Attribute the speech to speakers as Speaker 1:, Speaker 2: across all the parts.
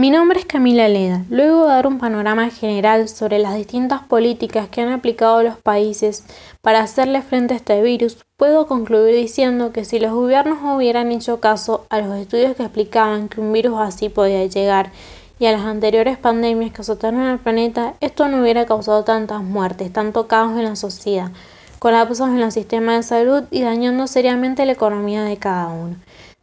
Speaker 1: Mi nombre es Camila Leda. Luego de dar un panorama general sobre las distintas políticas que han aplicado los países para hacerle frente a este virus, puedo concluir diciendo que si los gobiernos hubieran hecho caso a los estudios que explicaban que un virus así podía llegar y a las anteriores pandemias que azotaron al planeta, esto no hubiera causado tantas muertes, tanto caos en la sociedad, colapsos en el sistema de salud y dañando seriamente la economía de cada uno.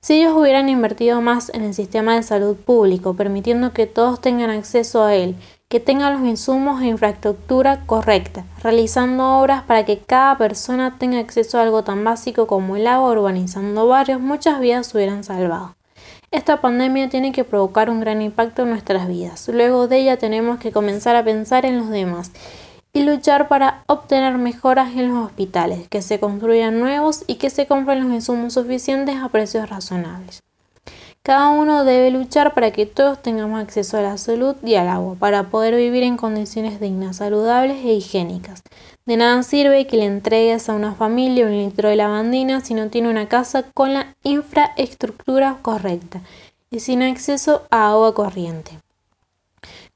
Speaker 1: Si ellos hubieran invertido más en el sistema de salud público, permitiendo que todos tengan acceso a él, que tengan los insumos e infraestructura correcta, realizando obras para que cada persona tenga acceso a algo tan básico como el agua, urbanizando barrios, muchas vidas se hubieran salvado. Esta pandemia tiene que provocar un gran impacto en nuestras vidas. Luego de ella tenemos que comenzar a pensar en los demás y luchar para obtener mejoras en los hospitales, que se construyan nuevos y que se compren los insumos suficientes a precios razonables. Cada uno debe luchar para que todos tengamos acceso a la salud y al agua, para poder vivir en condiciones dignas, saludables e higiénicas. De nada sirve que le entregues a una familia un litro de lavandina si no tiene una casa con la infraestructura correcta y sin acceso a agua corriente.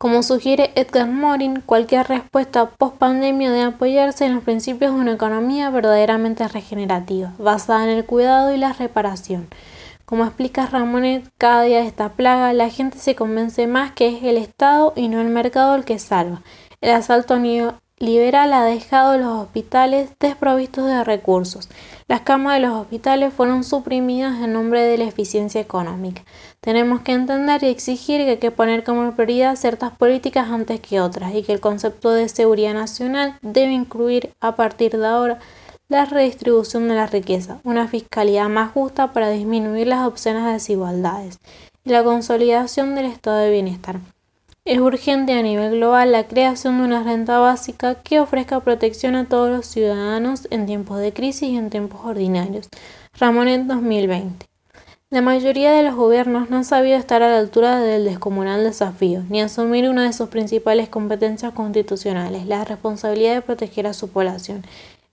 Speaker 1: Como sugiere Edgar Morin, cualquier respuesta post-pandemia debe apoyarse en los principios de una economía verdaderamente regenerativa, basada en el cuidado y la reparación. Como explica Ramonet, cada día de esta plaga la gente se convence más que es el Estado y no el mercado el que salva. El asalto liberal ha dejado los hospitales desprovistos de recursos. Las camas de los hospitales fueron suprimidas en nombre de la eficiencia económica. Tenemos que entender y exigir que hay que poner como prioridad ciertas políticas antes que otras y que el concepto de seguridad nacional debe incluir a partir de ahora la redistribución de la riqueza, una fiscalidad más justa para disminuir las obscenas desigualdades y la consolidación del estado de bienestar. Es urgente a nivel global la creación de una renta básica que ofrezca protección a todos los ciudadanos en tiempos de crisis y en tiempos ordinarios. Ramonet 2020. La mayoría de los gobiernos no han sabido estar a la altura del descomunal desafío, ni asumir una de sus principales competencias constitucionales, la responsabilidad de proteger a su población.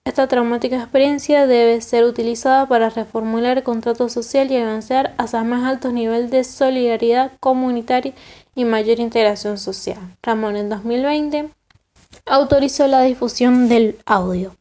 Speaker 1: Esta traumática experiencia debe ser utilizada para reformular el contrato social y avanzar hacia más altos niveles de solidaridad comunitaria y mayor integración social. Ramón en 2020 autorizó la difusión del audio.